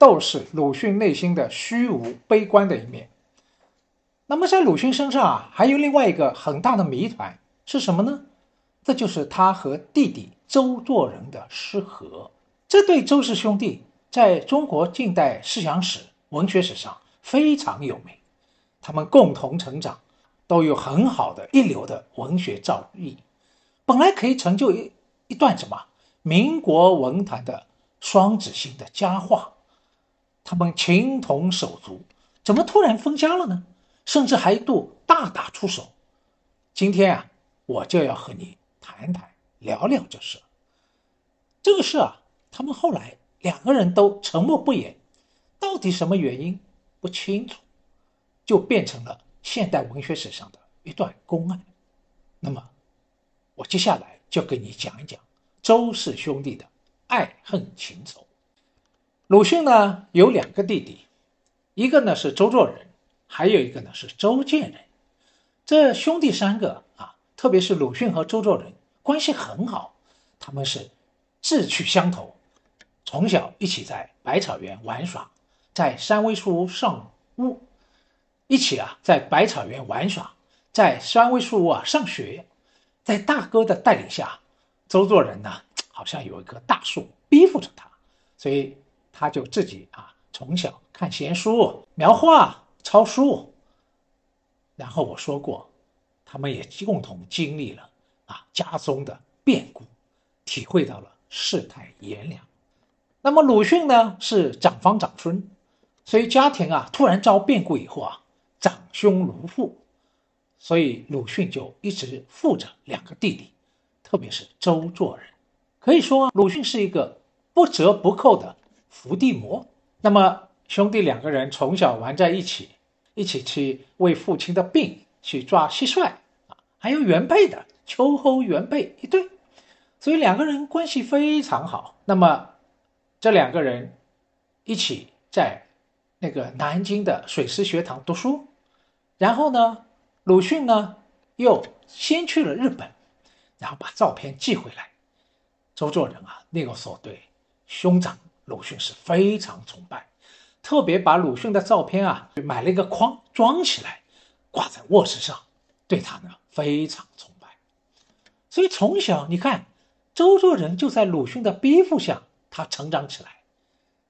斗士鲁迅内心的虚无、悲观的一面。那么，在鲁迅身上啊，还有另外一个很大的谜团是什么呢？这就是他和弟弟周作人的失和。这对周氏兄弟在中国近代思想史、文学史上非常有名。他们共同成长，都有很好的一流的文学造诣，本来可以成就一一段什么民国文坛的双子星的佳话。他们情同手足，怎么突然分家了呢？甚至还一度大打出手。今天啊，我就要和你谈谈、聊聊这事。这个事啊，他们后来两个人都沉默不言，到底什么原因不清楚，就变成了现代文学史上的一段公案。那么，我接下来就给你讲一讲周氏兄弟的爱恨情仇。鲁迅呢有两个弟弟，一个呢是周作人，还有一个呢是周建人。这兄弟三个啊，特别是鲁迅和周作人关系很好，他们是志趣相投，从小一起在百草园玩耍，在三味书屋上屋，一起啊在百草园玩耍，在三味书屋啊上学。在大哥的带领下，周作人呢好像有一棵大树逼迫着他，所以。他就自己啊，从小看闲书、描画、抄书。然后我说过，他们也共同经历了啊家中的变故，体会到了世态炎凉。那么鲁迅呢，是长房长孙，所以家庭啊突然遭变故以后啊，长兄如父，所以鲁迅就一直护着两个弟弟，特别是周作人。可以说，鲁迅是一个不折不扣的。伏地魔。那么兄弟两个人从小玩在一起，一起去为父亲的病去抓蟋蟀啊，还有原配的秋后原配一对，所以两个人关系非常好。那么这两个人一起在那个南京的水师学堂读书，然后呢，鲁迅呢又先去了日本，然后把照片寄回来。周作人啊，那个时候对兄长。鲁迅是非常崇拜，特别把鲁迅的照片啊买了一个框装起来，挂在卧室上，对他呢非常崇拜。所以从小你看，周作人就在鲁迅的逼迫下，他成长起来。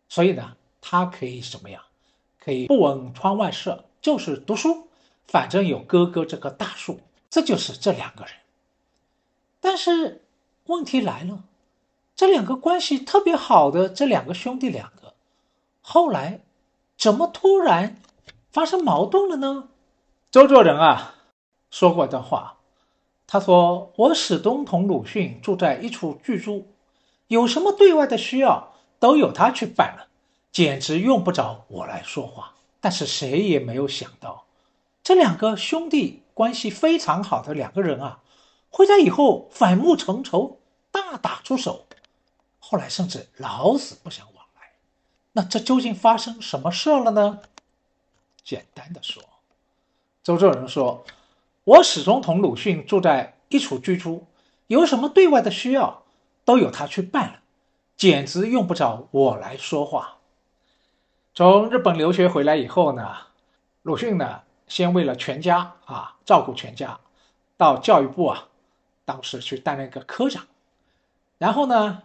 所以呢，他可以什么样？可以不闻窗外事，就是读书，反正有哥哥这棵大树，这就是这两个人。但是问题来了。这两个关系特别好的这两个兄弟两个，后来怎么突然发生矛盾了呢？周作人啊说过的话，他说：“我始终同鲁迅住在一处居住，有什么对外的需要都由他去办了，简直用不着我来说话。”但是谁也没有想到，这两个兄弟关系非常好的两个人啊，会在以后反目成仇，大打出手。后来甚至老死不相往来，那这究竟发生什么事了呢？简单的说，周作人说：“我始终同鲁迅住在一处居住，有什么对外的需要，都由他去办了，简直用不着我来说话。从日本留学回来以后呢，鲁迅呢，先为了全家啊照顾全家，到教育部啊，当时去担任一个科长，然后呢，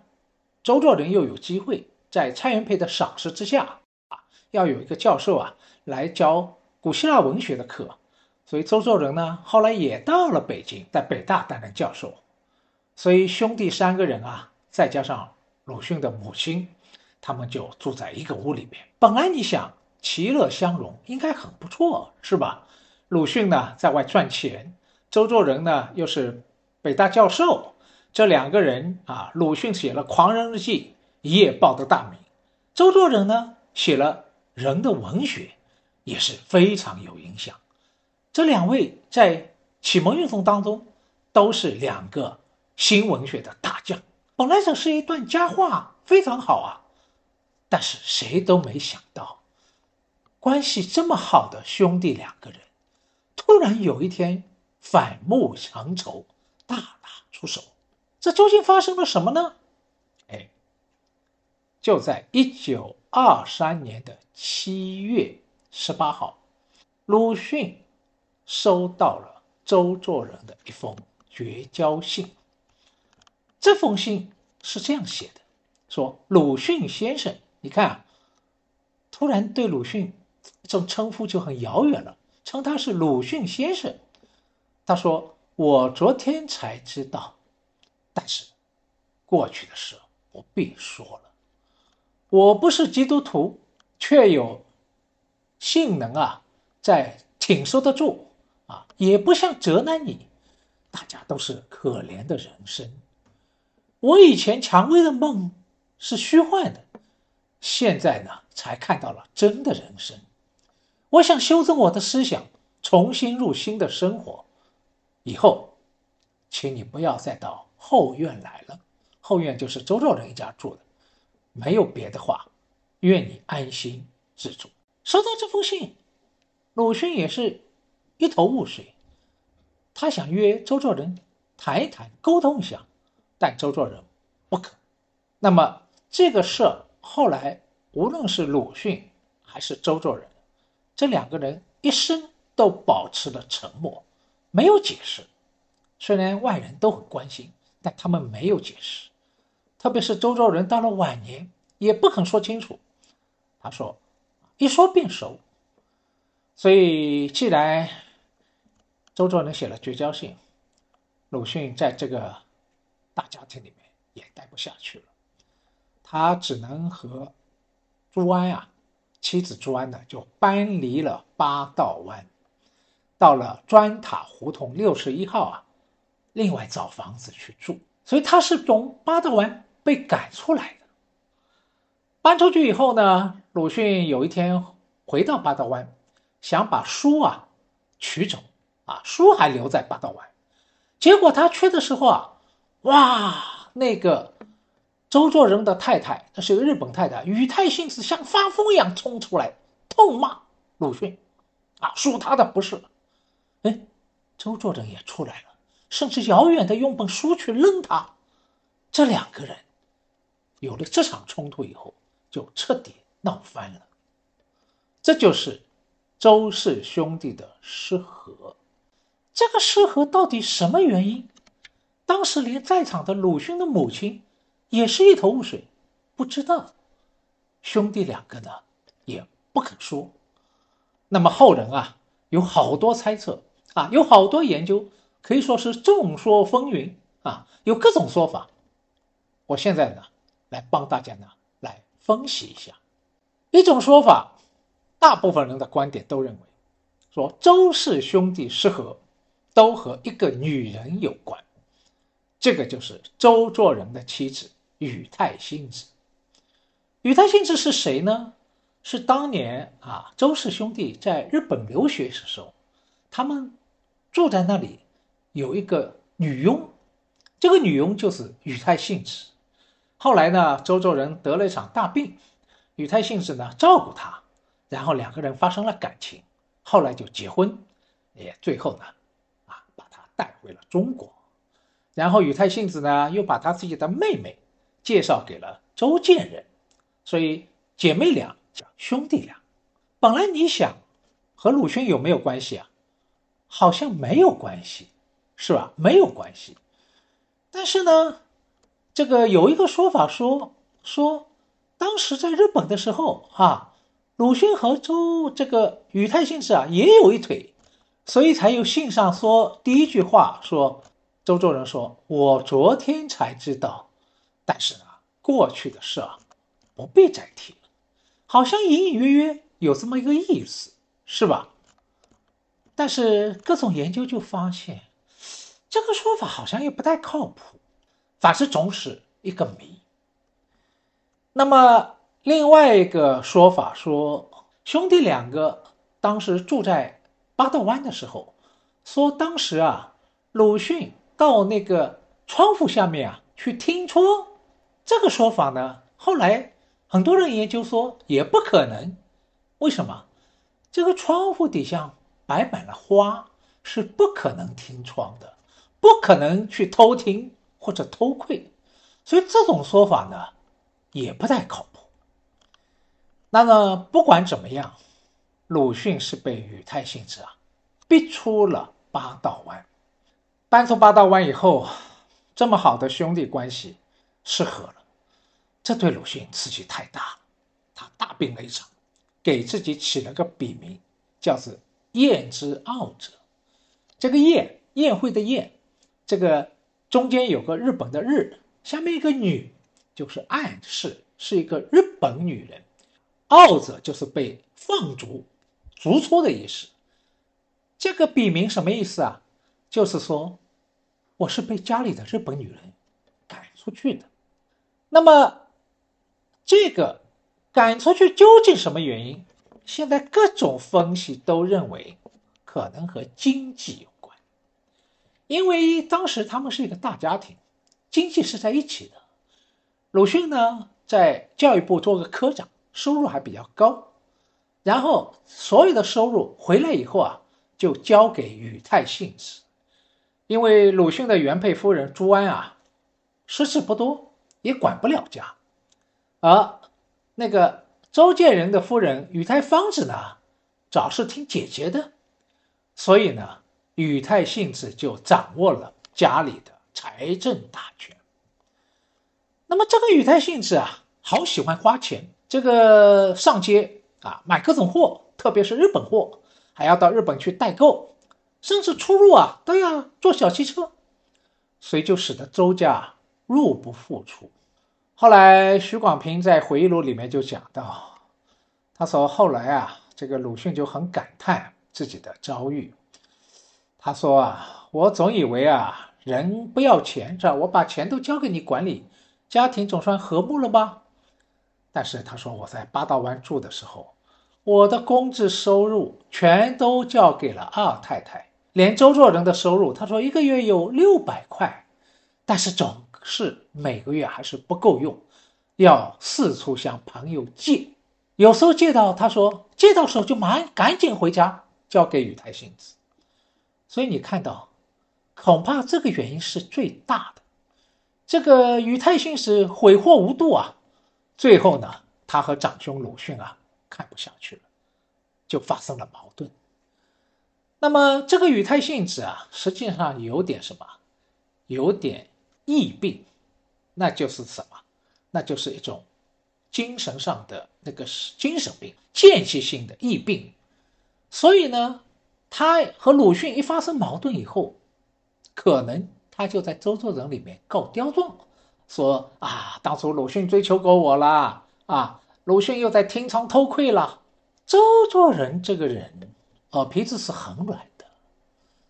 周作人又有机会在蔡元培的赏识之下啊，要有一个教授啊来教古希腊文学的课，所以周作人呢后来也到了北京，在北大担任教授，所以兄弟三个人啊，再加上鲁迅的母亲。他们就住在一个屋里边。本来你想其乐相融，应该很不错，是吧？鲁迅呢在外赚钱，周作人呢又是北大教授，这两个人啊，鲁迅写了《狂人日记》，一夜报得大名；周作人呢写了《人的文学》，也是非常有影响。这两位在启蒙运动当中都是两个新文学的大将。本来这是一段佳话，非常好啊。但是谁都没想到，关系这么好的兄弟两个人，突然有一天反目成仇，大打出手。这究竟发生了什么呢？哎，就在一九二三年的七月十八号，鲁迅收到了周作人的一封绝交信。这封信是这样写的：说鲁迅先生。你看，突然对鲁迅这种称呼就很遥远了，称他是鲁迅先生。他说：“我昨天才知道，但是过去的事不必说了。我不是基督徒，却有性能啊，在挺受得住啊，也不像责难你。大家都是可怜的人生。我以前蔷薇的梦是虚幻的。”现在呢，才看到了真的人生。我想修正我的思想，重新入新的生活。以后，请你不要再到后院来了。后院就是周作人一家住的，没有别的话。愿你安心自住。收到这封信，鲁迅也是一头雾水。他想约周作人谈一谈，沟通一下，但周作人不肯。那么这个事。后来，无论是鲁迅还是周作人，这两个人一生都保持了沉默，没有解释。虽然外人都很关心，但他们没有解释。特别是周作人到了晚年，也不肯说清楚。他说：“一说便熟。”所以，既然周作人写了绝交信，鲁迅在这个大家庭里面也待不下去了。他只能和朱安啊，妻子朱安呢，就搬离了八道湾，到了砖塔胡同六十一号啊，另外找房子去住。所以他是从八道湾被赶出来的。搬出去以后呢，鲁迅有一天回到八道湾，想把书啊取走啊，书还留在八道湾。结果他去的时候啊，哇，那个。周作人的太太，那是个日本太太，宇太信子像发疯一样冲出来痛骂鲁迅，啊，说他的不是。哎，周作人也出来了，甚至遥远的用本书去扔他。这两个人有了这场冲突以后，就彻底闹翻了。这就是周氏兄弟的失和。这个失和到底什么原因？当时连在场的鲁迅的母亲。也是一头雾水，不知道。兄弟两个呢，也不肯说。那么后人啊，有好多猜测啊，有好多研究，可以说是众说纷纭啊，有各种说法。我现在呢，来帮大家呢来分析一下。一种说法，大部分人的观点都认为，说周氏兄弟失和，都和一个女人有关。这个就是周作人的妻子。宇太信子，宇太信子是谁呢？是当年啊，周氏兄弟在日本留学时候，他们住在那里，有一个女佣，这个女佣就是宇太信子。后来呢，周作人得了一场大病，宇太信子呢照顾他，然后两个人发生了感情，后来就结婚，也最后呢，啊，把他带回了中国，然后宇太信子呢又把他自己的妹妹介绍给了周建人，所以姐妹俩叫兄弟俩。本来你想和鲁迅有没有关系啊？好像没有关系，是吧？没有关系。但是呢，这个有一个说法说说，当时在日本的时候啊，鲁迅和周这个宇太信子啊也有一腿。所以才有信上说第一句话说，周作人说：“我昨天才知道，但是呢，过去的事啊，不必再提了。”好像隐隐约约有这么一个意思，是吧？但是各种研究就发现，这个说法好像又不太靠谱，反正总是一个谜。那么另外一个说法说，兄弟两个当时住在。八道湾的时候，说当时啊，鲁迅到那个窗户下面啊去听窗，这个说法呢，后来很多人研究说也不可能。为什么？这个窗户底下摆满了花，是不可能听窗的，不可能去偷听或者偷窥，所以这种说法呢，也不太靠谱。那么不管怎么样。鲁迅是被宇太信子啊逼出了八道湾，搬出八道湾以后，这么好的兄弟关系失和了，这对鲁迅刺激太大了，他大病了一场，给自己起了个笔名，叫做燕之傲者。这个燕宴会的宴，这个中间有个日本的日，下面一个女，就是暗示是一个日本女人，傲者就是被放逐。逐出的意思，这个笔名什么意思啊？就是说，我是被家里的日本女人赶出去的。那么，这个赶出去究竟什么原因？现在各种分析都认为，可能和经济有。因为当时他们是一个大家庭，经济是在一起的。鲁迅呢，在教育部做个科长，收入还比较高。然后所有的收入回来以后啊，就交给宇太信子，因为鲁迅的原配夫人朱安啊，识字不多，也管不了家，而那个周建人的夫人宇泰芳子呢，早是听姐姐的，所以呢，宇太信子就掌握了家里的财政大权。那么这个宇太信子啊，好喜欢花钱，这个上街。啊，买各种货，特别是日本货，还要到日本去代购，甚至出入啊都要坐小汽车，所以就使得周家入不敷出。后来徐广平在回忆录里面就讲到，他说后来啊，这个鲁迅就很感叹自己的遭遇。他说啊，我总以为啊，人不要钱是吧？我把钱都交给你管理，家庭总算和睦了吧？但是他说我在八道湾住的时候。我的工资收入全都交给了二太太，连周作人的收入，他说一个月有六百块，但是总是每个月还是不够用，要四处向朋友借，有时候借到，他说借到手就忙赶紧回家交给宇太信子，所以你看到，恐怕这个原因是最大的，这个宇太信子悔祸无度啊，最后呢，他和长兄鲁迅啊。看不下去了，就发生了矛盾。那么这个语态性质啊，实际上有点什么？有点疫病，那就是什么？那就是一种精神上的那个是精神病，间歇性的疫病。所以呢，他和鲁迅一发生矛盾以后，可能他就在周作人里面告刁状，说啊，当初鲁迅追求过我啦，啊。鲁迅又在听窗偷窥了。周作人这个人，哦皮子是很软的，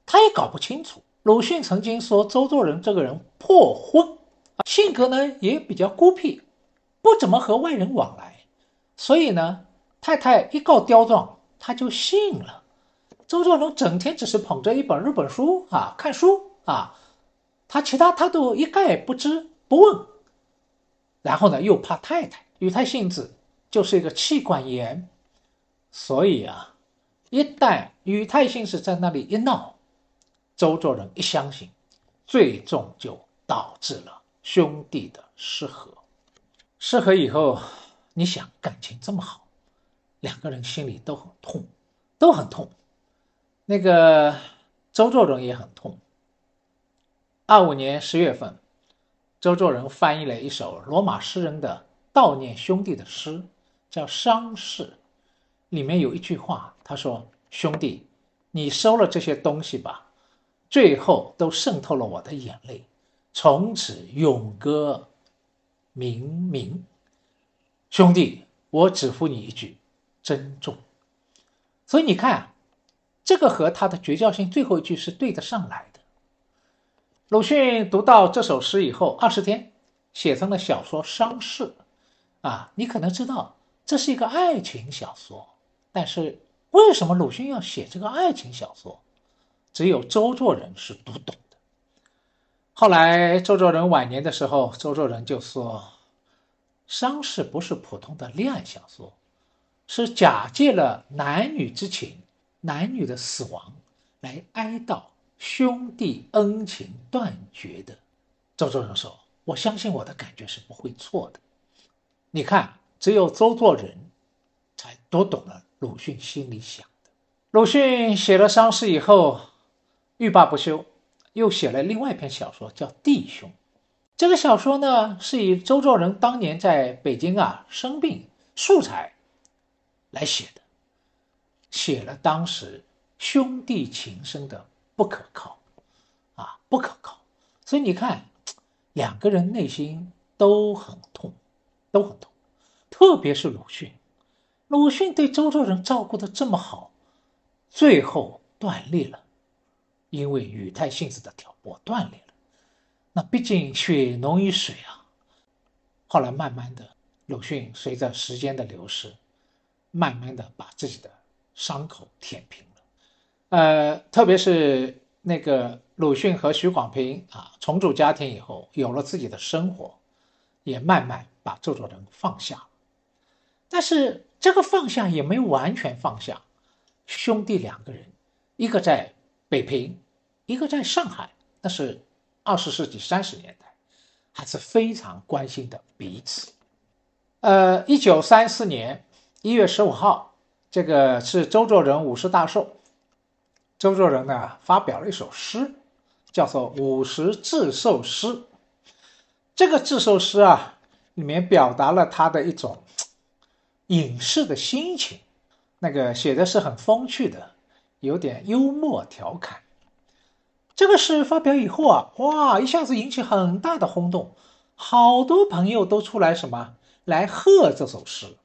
他也搞不清楚。鲁迅曾经说周作人这个人破婚，性格呢也比较孤僻，不怎么和外人往来。所以呢，太太一告刁状，他就信了。周作人整天只是捧着一本日本书啊看书啊，他其他他都一概不知不问。然后呢，又怕太太与太性子。就是一个气管炎，所以啊，一旦宇太信子在那里一闹，周作人一相信，最终就导致了兄弟的失和。失和以后，你想感情这么好，两个人心里都很痛，都很痛。那个周作人也很痛。二五年十月份，周作人翻译了一首罗马诗人的悼念兄弟的诗，叫《伤逝》。里面有一句话，他说：“兄弟，你收了这些东西吧，最后都渗透了我的眼泪，从此永歌冥冥。兄弟，我只付你一句珍重。”所以你看，这个和他的绝交信最后一句是对得上来的。鲁迅读到这首诗以后，二十天写成了小说《伤逝》，啊，你可能知道这是一个爱情小说。但是为什么鲁迅要写这个爱情小说？只有周作人是读懂的。后来周作人晚年的时候，周作人就说：“伤逝不是普通的恋爱小说，是假借了男女之情、男女的死亡来哀悼兄弟恩情断绝的。”周作人说：“我相信我的感觉是不会错的。”你看，只有周作人才读懂了。鲁迅心里想的，鲁迅写了《伤逝》以后，欲罢不休，又写了另外一篇小说，叫《弟兄》。这个小说呢，是以周作人当年在北京啊生病素材来写的，写了当时兄弟情深的不可靠啊，不可靠。所以你看，两个人内心都很痛，都很痛，特别是鲁迅。鲁迅对周作人照顾的这么好，最后断裂了，因为语态性质的挑拨断裂了。那毕竟血浓于水啊。后来慢慢的，鲁迅随着时间的流逝，慢慢的把自己的伤口舔平了。呃，特别是那个鲁迅和许广平啊重组家庭以后，有了自己的生活，也慢慢把周作人放下了。但是。这个放下也没完全放下，兄弟两个人，一个在北平，一个在上海，那是二十世纪三十年代，还是非常关心的彼此。呃，一九三四年一月十五号，这个是周作人五十大寿，周作人呢发表了一首诗，叫做《五十致寿诗》。这个致寿诗啊，里面表达了他的一种。隐士的心情，那个写的是很风趣的，有点幽默调侃。这个诗发表以后啊，哇，一下子引起很大的轰动，好多朋友都出来什么来贺这首诗，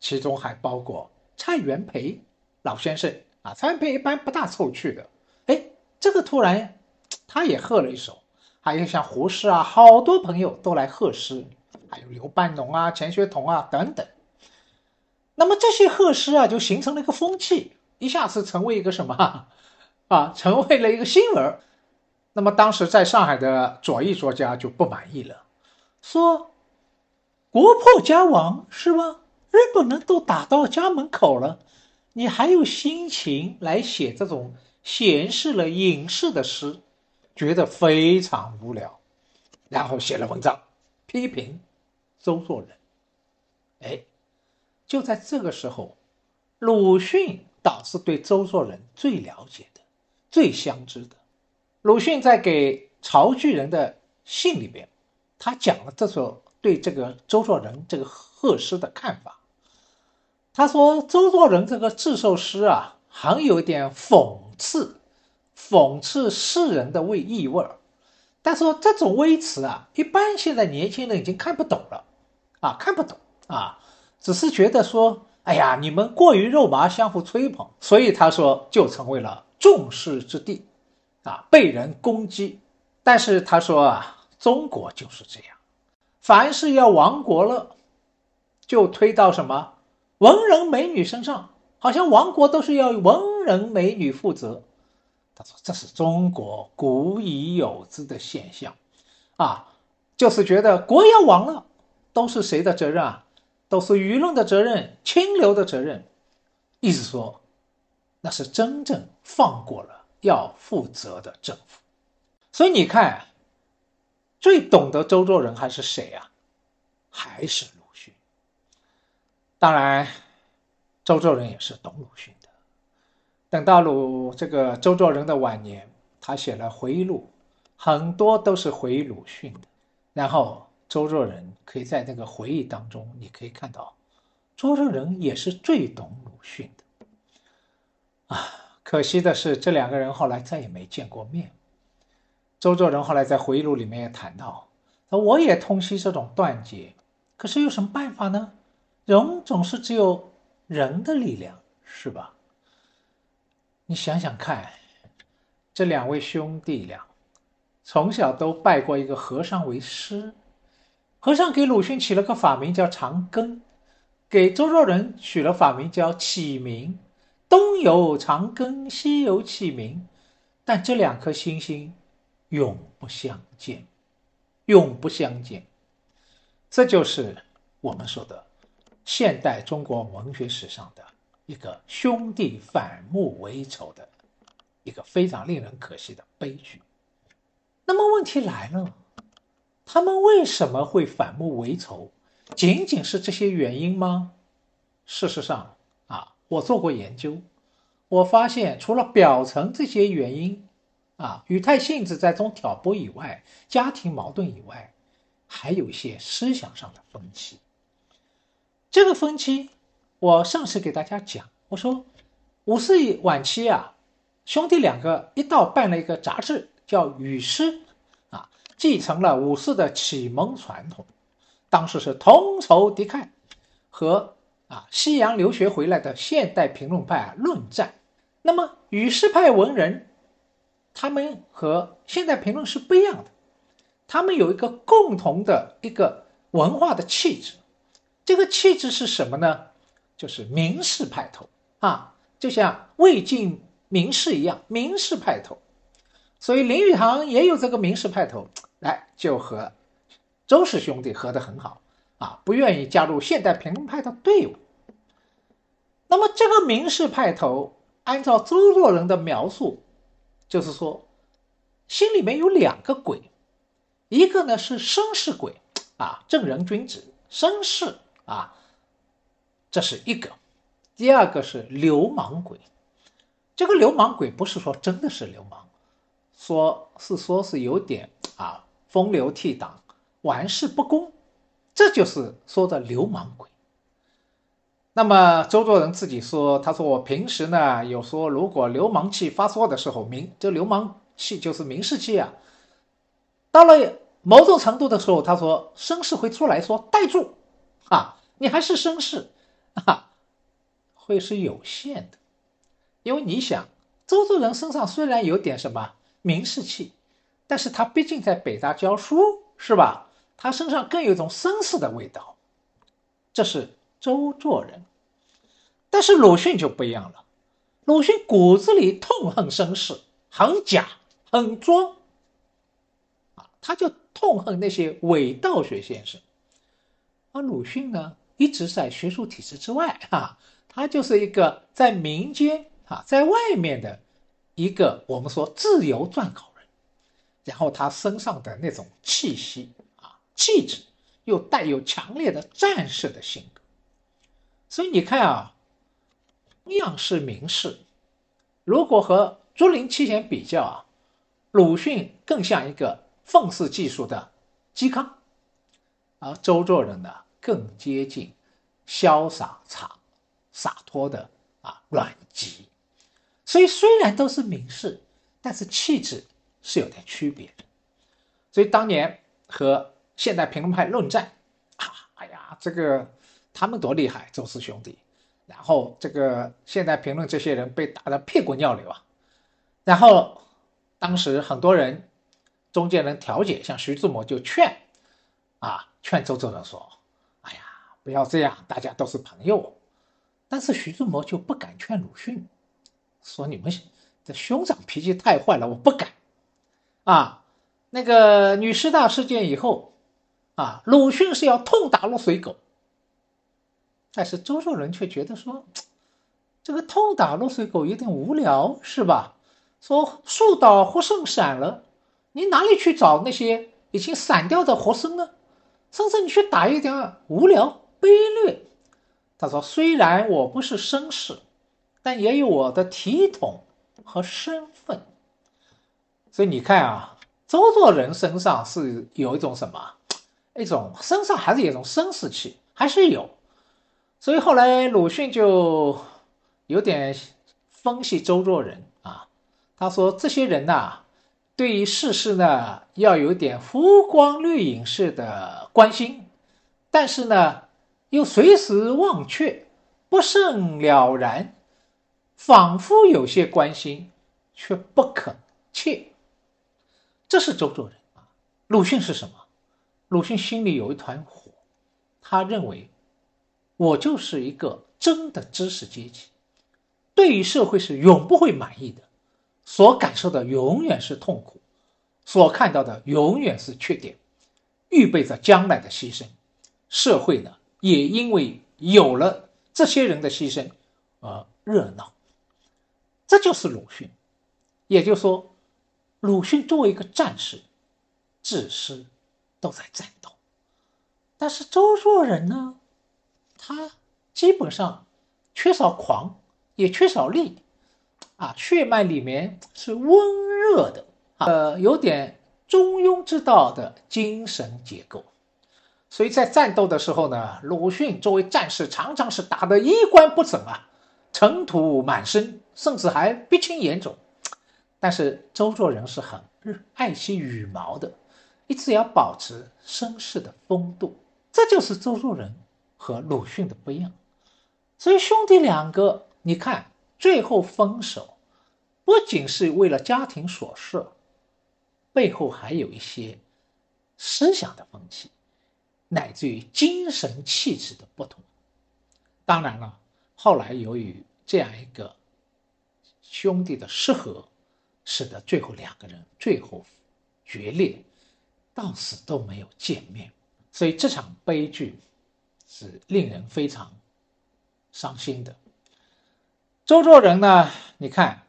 其中还包括蔡元培老先生啊。蔡元培一般不大凑趣的，哎，这个突然他也贺了一首，还有像胡适啊，好多朋友都来贺诗，还有刘半农啊、钱学同啊等等。那么这些贺诗啊，就形成了一个风气，一下子成为一个什么啊？成为了一个新闻。那么当时在上海的左翼作家就不满意了，说：“国破家亡是吗？日本人都打到家门口了，你还有心情来写这种显示了隐士的诗，觉得非常无聊。”然后写了文章批评周作人。哎。就在这个时候，鲁迅倒是对周作人最了解的、最相知的。鲁迅在给曹巨人的信里边，他讲了这首对这个周作人这个贺诗的看法。他说：“周作人这个致寿诗啊，含有点讽刺、讽刺世人的味意味儿。但是这种微词啊，一般现在年轻人已经看不懂了，啊，看不懂啊。”只是觉得说，哎呀，你们过于肉麻，相互吹捧，所以他说就成为了众矢之的，啊，被人攻击。但是他说啊，中国就是这样，凡是要亡国了，就推到什么文人美女身上，好像亡国都是要文人美女负责。他说这是中国古已有之的现象，啊，就是觉得国要亡了，都是谁的责任啊？都是舆论的责任，清流的责任，意思说，那是真正放过了要负责的政府。所以你看，最懂得周作人还是谁啊？还是。当然，周作人也是懂鲁迅的。等到鲁这个周作人的晚年，他写了回忆录，很多都是回忆鲁迅的。然后周作人可以在那个回忆当中，你可以看到，周作人也是最懂鲁迅的。啊，可惜的是，这两个人后来再也没见过面。周作人后来在回忆录里面也谈到，我也痛惜这种断绝。可是有什么办法呢？人总是只有人的力量，是吧？你想想看，这两位兄弟俩从小都拜过一个和尚为师，和尚给鲁迅起了个法名叫长庚，给周作人取了法名叫启明。东有长庚，西有启明，但这两颗星星永不相见，永不相见。这就是我们说的现代中国文学史上的一个兄弟反目为仇的一个非常令人可惜的悲剧。那么问题来了，他们为什么会反目为仇？仅仅是这些原因吗？事实上啊，我做过研究，我发现除了表层这些原因啊，语态性质在中挑拨以外，家庭矛盾以外。还有一些思想上的分歧。这个分歧，我上次给大家讲，我说五四晚期啊，兄弟两个一道办了一个杂志，叫《语诗》，啊，继承了五四的启蒙传统，当时是同仇敌忾，和啊西洋留学回来的现代评论派啊论战。那么语诗派文人，他们和现代评论是不一样的。他们有一个共同的一个文化的气质，这个气质是什么呢？就是名士派头啊，就像魏晋名士一样，名士派头。所以林语堂也有这个名士派头，来就和周氏兄弟合得很好啊，不愿意加入现代评论派的队伍。那么这个名士派头，按照周作人的描述，就是说心里面有两个鬼。一个呢是绅士鬼啊，正人君子，绅士啊，这是一个；第二个是流氓鬼。这个流氓鬼不是说真的是流氓，说是说是有点啊风流倜傥、玩世不恭，这就是说的流氓鬼。那么周作人自己说，他说我平时呢有说，如果流氓气发作的时候，名这流氓气就是名士气啊，到了。某种程度的时候，他说绅士会出来说：“带住，啊，你还是绅士，啊，会是有限的，因为你想，周作人身上虽然有点什么名士气，但是他毕竟在北大教书，是吧？他身上更有一种绅士的味道，这是周作人。但是鲁迅就不一样了，鲁迅骨子里痛恨绅士，很假，很装，啊，他就。痛恨那些伪道学先生，而鲁迅呢，一直在学术体制之外啊，他就是一个在民间啊，在外面的一个我们说自由撰稿人，然后他身上的那种气息啊、气质，又带有强烈的战士的性格，所以你看啊，同样是名士，如果和竹林七贤比较啊，鲁迅更像一个。讽刺技术的嵇康，而周作人呢更接近潇洒洒洒脱的啊阮籍，所以虽然都是名士，但是气质是有点区别的。所以当年和现代评论派论战啊，哎呀，这个他们多厉害，周氏兄弟，然后这个现代评论这些人被打得屁滚尿流啊，然后当时很多人。中间人调解，像徐志摩就劝，啊，劝周作人说：“，不要这样，大家都是朋友。”但是徐志摩就不敢劝鲁迅，说：“你们这兄长脾气太坏了，我不敢。”啊，那个女师大事件以后，啊，鲁迅是要痛打落水狗，但是周作人却觉得说，这个痛打落水狗有点无聊，是吧？说树倒猢狲散了。你哪里去找那些已经散掉的活僧呢？甚至你去打一点无聊卑劣。他说：“虽然我不是绅士，但也有我的体统和身份。所以你看啊，周作人身上是有一种什么？一种身上还是有一种绅士气，还是有。所以后来鲁迅就有点分析周作人啊，他说这些人呐，对于世事呢，要有点浮光掠影式的关心，但是呢。”又随时忘却，不甚了然，仿佛有些关心，却不可切。这是周作人啊。鲁迅是什么？鲁迅心里有一团火，他认为我就是一个真的知识阶级，对于社会是永不会满意的，所感受的永远是痛苦，所看到的永远是缺点，预备着将来的牺牲。社会呢？也因为有了这些人的牺牲而热闹，这就是鲁迅。也就是说，鲁迅作为一个战士，自私都在战斗。但是周作人呢，他基本上缺少狂，也缺少力，啊，血脉里面是温热的，呃，有点中庸之道的精神结构。所以在战斗的时候呢，鲁迅作为战士，常常是打得衣冠不整啊，尘土满身，甚至还鼻青眼肿。但是周作人是很爱惜羽毛的，一直要保持绅士的风度，这就是周作人和鲁迅的不一样。所以兄弟两个，你看最后分手，不仅是为了家庭琐事，背后还有一些思想的分歧。乃至于精神气质的不同，当然了，后来由于这样一个兄弟的失和，使得最后两个人最后决裂，到死都没有见面，所以这场悲剧是令人非常伤心的。周作人呢，你看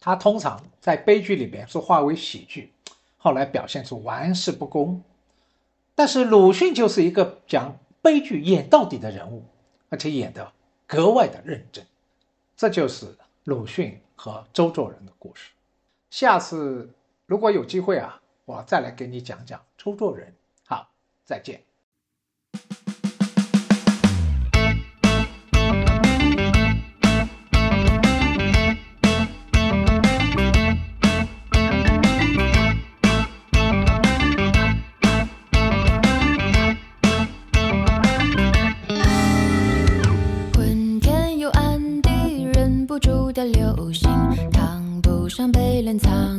他通常在悲剧里边是化为喜剧，后来表现出玩世不恭。但是鲁迅就是一个讲悲剧演到底的人物，而且演得格外的认真。这就是鲁迅和周作人的故事。下次如果有机会啊，我再来给你讲讲周作人。好，再见。的流星烫不伤被冷藏。